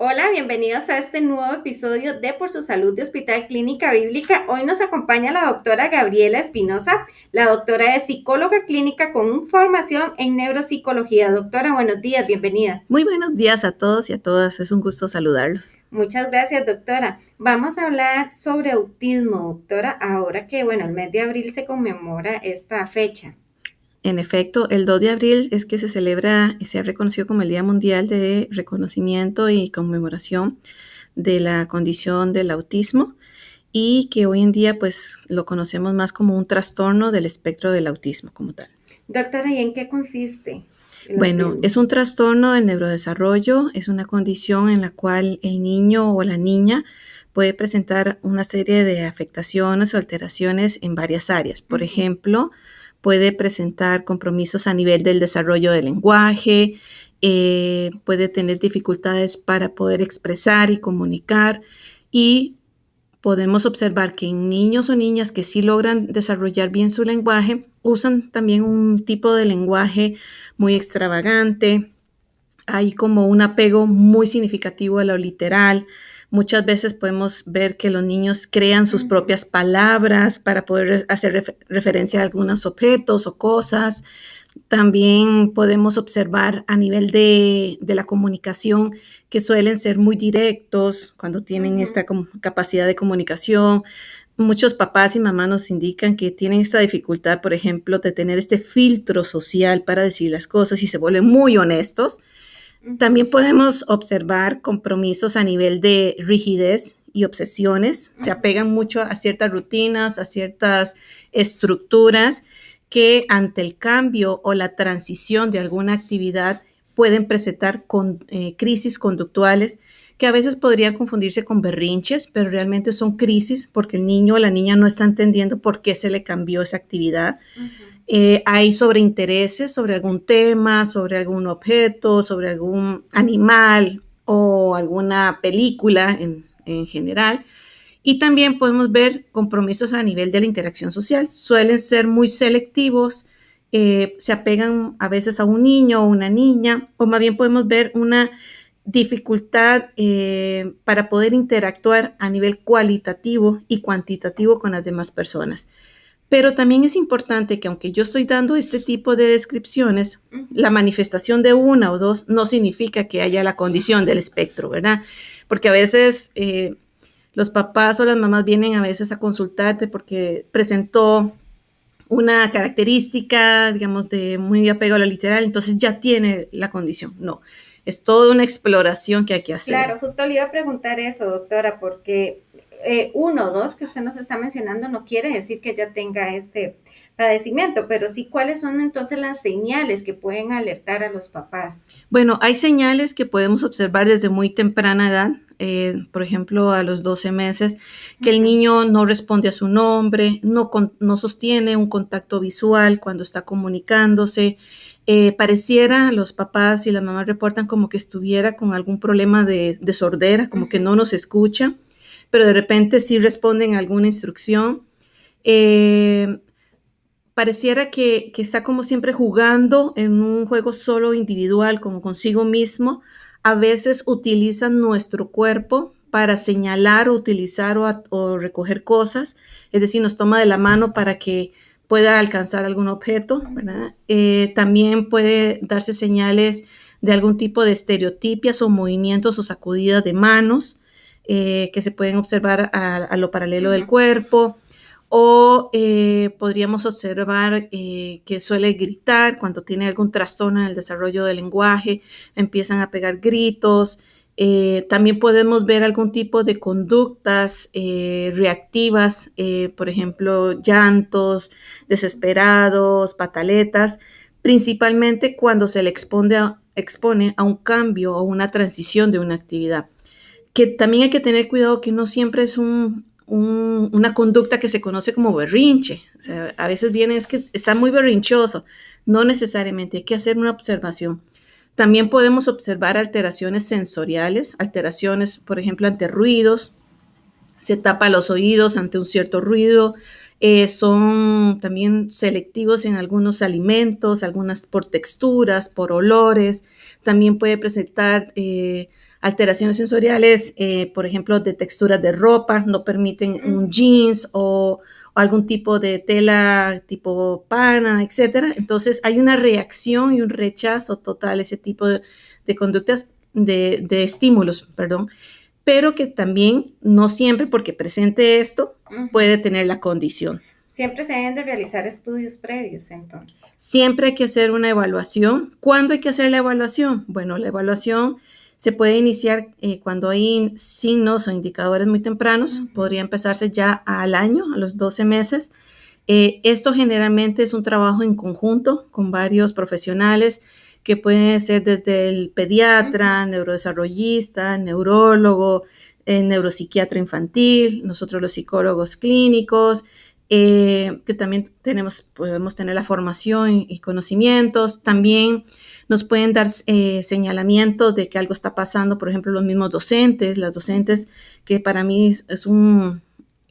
Hola, bienvenidos a este nuevo episodio de Por su Salud de Hospital Clínica Bíblica. Hoy nos acompaña la doctora Gabriela Espinosa. La doctora es psicóloga clínica con formación en neuropsicología. Doctora, buenos días, bienvenida. Muy buenos días a todos y a todas. Es un gusto saludarlos. Muchas gracias, doctora. Vamos a hablar sobre autismo, doctora, ahora que, bueno, el mes de abril se conmemora esta fecha. En efecto, el 2 de abril es que se celebra y se ha reconocido como el Día Mundial de Reconocimiento y Conmemoración de la condición del autismo y que hoy en día pues lo conocemos más como un trastorno del espectro del autismo como tal. Doctora, ¿y en qué consiste? Bueno, es un trastorno del neurodesarrollo, es una condición en la cual el niño o la niña puede presentar una serie de afectaciones o alteraciones en varias áreas. Por ejemplo, puede presentar compromisos a nivel del desarrollo del lenguaje, eh, puede tener dificultades para poder expresar y comunicar y podemos observar que en niños o niñas que sí logran desarrollar bien su lenguaje, usan también un tipo de lenguaje muy extravagante, hay como un apego muy significativo a lo literal, Muchas veces podemos ver que los niños crean sus propias palabras para poder hacer referencia a algunos objetos o cosas. También podemos observar a nivel de, la comunicación que suelen ser muy directos cuando tienen esta capacidad de comunicación. Muchos papás y mamás nos indican que tienen esta dificultad, por ejemplo, de tener este filtro social para decir las cosas y se vuelven muy honestos también podemos observar compromisos a nivel de rigidez y obsesiones. Se apegan mucho a ciertas rutinas, a ciertas estructuras que ante el cambio o la transición de alguna actividad pueden presentar con, eh, crisis conductuales que a veces podrían confundirse con berrinches, pero realmente son crisis porque el niño o la niña no está entendiendo por qué se le cambió esa actividad. Eh, hay sobreintereses sobre algún tema, sobre algún objeto, sobre algún animal o alguna película en, general. Y también podemos ver compromisos a nivel de la interacción social. Suelen ser muy selectivos, eh, se apegan a veces a un niño o una niña, o más bien podemos ver una dificultad eh, para poder interactuar a nivel cualitativo y cuantitativo con las demás personas. Pero también es importante que aunque yo estoy dando este tipo de descripciones, la manifestación de una o dos no significa que haya la condición del espectro, ¿verdad? Porque a veces eh, los papás o las mamás vienen a veces a consultarte porque presentó una característica, digamos, de muy apego a la literal, entonces ya tiene la condición. No, es toda una exploración que hay que hacer. Claro, justo le iba a preguntar eso, doctora, porque eh, uno o dos que usted nos está mencionando no quiere decir que ya tenga este padecimiento, pero sí cuáles son entonces las señales que pueden alertar a los papás. Bueno, hay señales que podemos observar desde muy temprana edad, eh, por ejemplo, a los 12 meses, que el niño no responde a su nombre, no, no sostiene un contacto visual cuando está comunicándose. Eh, pareciera, los papás y las mamás reportan como que estuviera con algún problema de, de sordera, como que no nos escucha pero de repente sí responden a alguna instrucción. Eh, pareciera que, está como siempre jugando en un juego solo individual, como consigo mismo. A veces utilizan nuestro cuerpo para señalar, utilizar o, recoger cosas, es decir, nos toma de la mano para que pueda alcanzar algún objeto, eh, también puede darse señales de algún tipo de estereotipias o movimientos o sacudidas de manos. Eh, que se pueden observar a, lo paralelo del cuerpo. O eh, podríamos observar eh, que suele gritar cuando tiene algún trastorno en el desarrollo del lenguaje, empiezan a pegar gritos. también podemos ver algún tipo de conductas reactivas, por ejemplo, llantos, desesperados, pataletas, principalmente cuando se le expone a un cambio o una transición de una actividad que también hay que tener cuidado que no siempre es una conducta que se conoce como berrinche. A veces viene, es que está muy berrinchoso. No necesariamente, hay que hacer una observación. También podemos observar alteraciones sensoriales, alteraciones, por ejemplo, ante ruidos. Se tapa los oídos ante un cierto ruido. Eh, son también selectivos en algunos alimentos, algunas por texturas, por olores. También puede presentar eh, alteraciones sensoriales, eh, por ejemplo, de texturas de ropa, no permiten un jeans o, algún tipo de tela tipo pana, etc. Entonces hay una reacción y un rechazo total a ese tipo de, conductas, de, de, estímulos, perdón, pero que también no siempre porque presente esto puede tener la condición. Siempre se deben de realizar estudios previos, entonces. Siempre hay que hacer una evaluación. ¿Cuándo hay que hacer la evaluación? Bueno, la evaluación se puede iniciar eh, cuando hay signos o indicadores muy tempranos, podría empezarse ya al año, a los 12 meses. Eh, esto generalmente es un trabajo en conjunto con varios profesionales que pueden ser desde el pediatra, neurodesarrollista, neurólogo, eh, neuropsiquiatra infantil, nosotros los psicólogos clínicos, que también tenemos, podemos tener la formación y conocimientos. También nos pueden dar eh, señalamientos de que algo está pasando, por ejemplo, los mismos docentes, las docentes, que para mí es, un,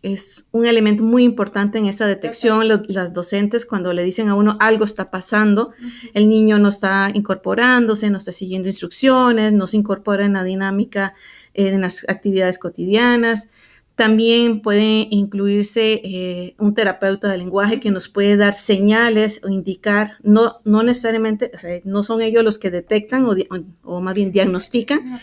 es un elemento muy importante en esa detección. las docentes, cuando le dicen a uno algo está pasando, el niño no está incorporándose, no está siguiendo instrucciones, no se incorpora en la dinámica, eh, en las actividades cotidianas. También puede incluirse eh, un terapeuta de lenguaje que nos puede dar señales o indicar, no, no necesariamente, o sea, no son ellos los que detectan o, o, más bien diagnostican,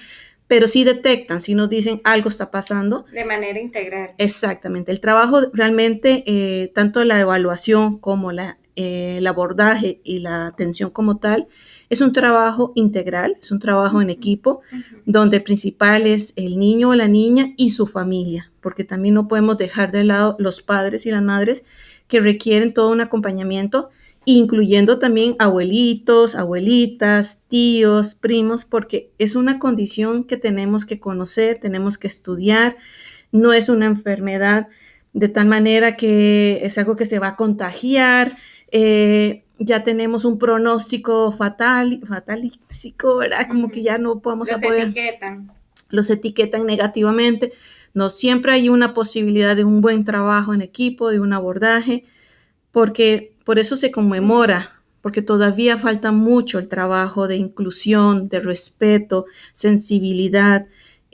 pero sí detectan, si nos dicen algo está pasando. De manera integral. Exactamente. El trabajo realmente, eh, tanto la evaluación como la, eh, el abordaje y la atención como tal, es un trabajo integral, es un trabajo en equipo, donde el principal es el niño o la niña y su familia, porque también no podemos dejar de lado los padres y las madres que requieren todo un acompañamiento, incluyendo también abuelitos, abuelitas, tíos, primos, porque es una condición que tenemos que conocer, tenemos que estudiar, no es una enfermedad de tal manera que es algo que se va a contagiar. Eh, ya tenemos un pronóstico fatal, fatalístico, ¿verdad? Como que ya no podemos los poder. etiquetan. Los etiquetan negativamente. No siempre hay una posibilidad de un buen trabajo en equipo, de un abordaje, porque por eso se conmemora, porque todavía falta mucho el trabajo de inclusión, de respeto, sensibilidad,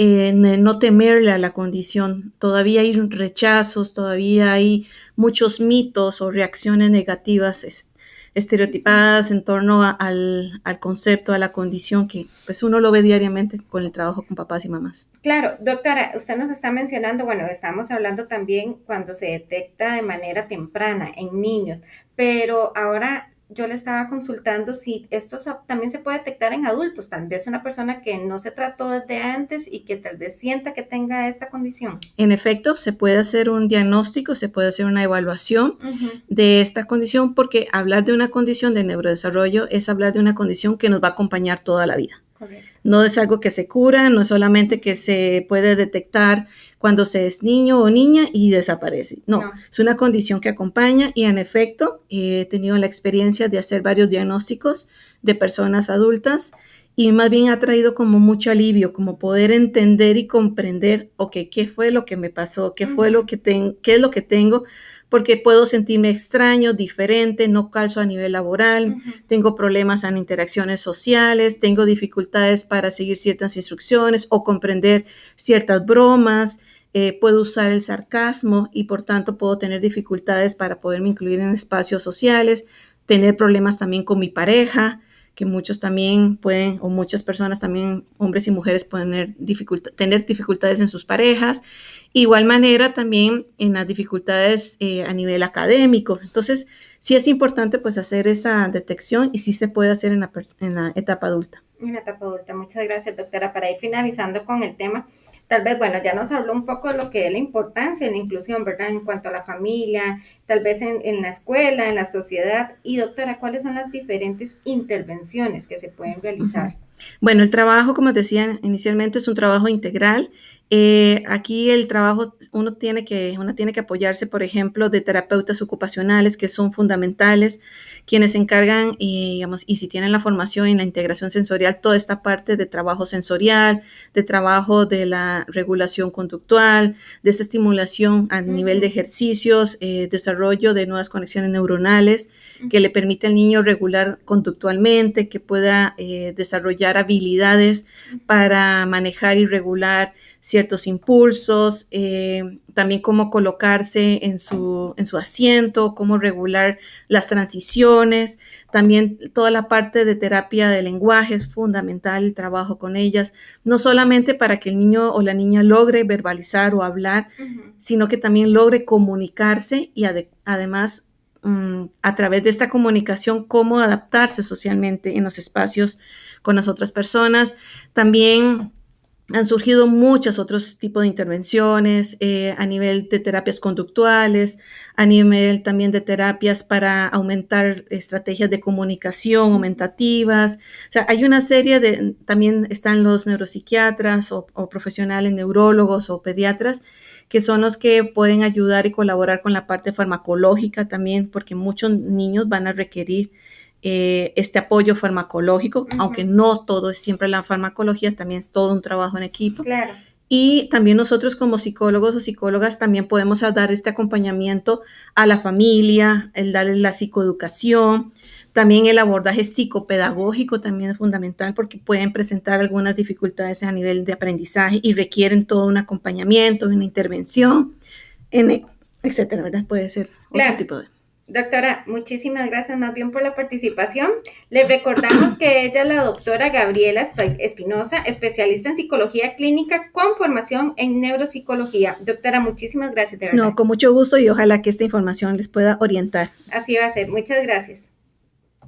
en no temerle a la condición. Todavía hay rechazos, todavía hay muchos mitos o reacciones negativas estereotipadas en torno al, concepto, a la condición que pues uno lo ve diariamente con el trabajo con papás y mamás. Claro, doctora, usted nos está mencionando, bueno, estamos hablando también cuando se detecta de manera temprana en niños, pero ahora yo le estaba consultando si esto también se puede detectar en adultos, tal vez una persona que no se trató desde antes y que tal vez sienta que tenga esta condición. En efecto, se puede hacer un diagnóstico, se puede hacer una evaluación de esta condición porque hablar de una condición de neurodesarrollo es hablar de una condición que nos va a acompañar toda la vida. No es algo que se cura, no es solamente que se puede detectar cuando se es niño o niña y desaparece. No, es una condición que acompaña y en efecto he tenido la experiencia de hacer varios diagnósticos de personas adultas y más bien ha traído como mucho alivio, como poder entender y comprender, ok, ¿qué fue lo que me pasó? ¿Qué fue lo que tengo? ¿Qué es lo que tengo? Porque puedo sentirme extraño, diferente, no calzo a nivel laboral, tengo problemas en interacciones sociales, tengo dificultades para seguir ciertas instrucciones o comprender ciertas bromas, eh, puedo usar el sarcasmo y por tanto puedo tener dificultades para poderme incluir en espacios sociales, tener problemas también con mi pareja, que muchos también pueden, o muchas personas también, hombres y mujeres, pueden tener, tener dificultades en sus parejas. Igual manera también en las dificultades eh, a nivel académico. Entonces, sí es importante pues hacer esa detección y sí se puede hacer en la, en la etapa adulta. En la etapa adulta. Muchas gracias, doctora. Para ir finalizando con el tema, tal vez, bueno, ya nos habló un poco de lo que es la importancia de la inclusión, ¿verdad? En cuanto a la familia, tal vez en, en, la escuela, en la sociedad. Y doctora, ¿cuáles son las diferentes intervenciones que se pueden realizar? Bueno, el trabajo, como decía inicialmente, es un trabajo integral Eh, aquí el trabajo, uno tiene, que, uno tiene que apoyarse, por ejemplo, de terapeutas ocupacionales que son fundamentales, quienes se encargan, y, digamos, y si tienen la formación en la integración sensorial, toda esta parte de trabajo sensorial, de trabajo de la regulación conductual, de esta estimulación a nivel de ejercicios, eh, desarrollo de nuevas conexiones neuronales que le permite al niño regular conductualmente, que pueda eh, desarrollar habilidades para manejar y regular ciertos impulsos, eh, también cómo colocarse en su, en su asiento, cómo regular las transiciones, también toda la parte de terapia de lenguaje es fundamental, el trabajo con ellas, no solamente para que el niño o la niña logre verbalizar o hablar, sino que también logre comunicarse y además mm, a través de esta comunicación, cómo adaptarse socialmente en los espacios con las otras personas. También han surgido muchos otros tipos de intervenciones eh, a nivel de terapias conductuales, a nivel también de terapias para aumentar estrategias de comunicación aumentativas. O sea, hay una serie de, también están los neuropsiquiatras o, o profesionales neurólogos o pediatras que son los que pueden ayudar y colaborar con la parte farmacológica también, porque muchos niños van a requerir eh, este apoyo farmacológico, aunque no todo es siempre la farmacología, también es todo un trabajo en equipo. Claro. Y también nosotros como psicólogos o psicólogas también podemos dar este acompañamiento a la familia, el darle la psicoeducación, también el abordaje psicopedagógico también es fundamental porque pueden presentar algunas dificultades a nivel de aprendizaje y requieren todo un acompañamiento, una intervención, en, etcétera, ¿verdad? Puede ser otro tipo de... Doctora, muchísimas gracias más bien por la participación. Le recordamos que ella es la doctora Gabriela Espinosa, especialista en psicología clínica con formación en neuropsicología. Doctora, muchísimas gracias. De verdad. No, con mucho gusto y ojalá que esta información les pueda orientar. Así va a ser. Muchas gracias.